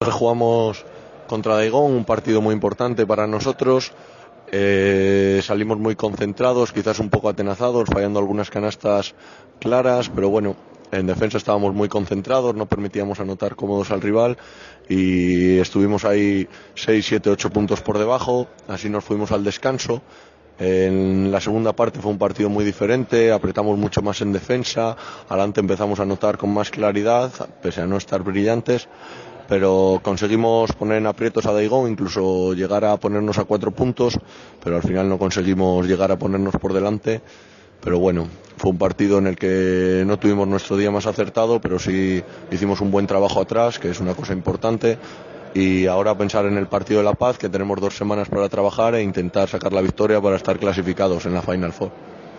Jugamos contra Daigón, un partido muy importante para nosotros. Eh, salimos muy concentrados, quizás un poco atenazados, fallando algunas canastas claras, pero bueno, en defensa estábamos muy concentrados, no permitíamos anotar cómodos al rival y estuvimos ahí 6, 7, 8 puntos por debajo, así nos fuimos al descanso. En la segunda parte fue un partido muy diferente, apretamos mucho más en defensa, adelante empezamos a anotar con más claridad, pese a no estar brillantes pero conseguimos poner en aprietos a Daigón, incluso llegar a ponernos a cuatro puntos, pero al final no conseguimos llegar a ponernos por delante. Pero bueno, fue un partido en el que no tuvimos nuestro día más acertado, pero sí hicimos un buen trabajo atrás, que es una cosa importante. Y ahora pensar en el partido de La Paz, que tenemos dos semanas para trabajar e intentar sacar la victoria para estar clasificados en la Final Four.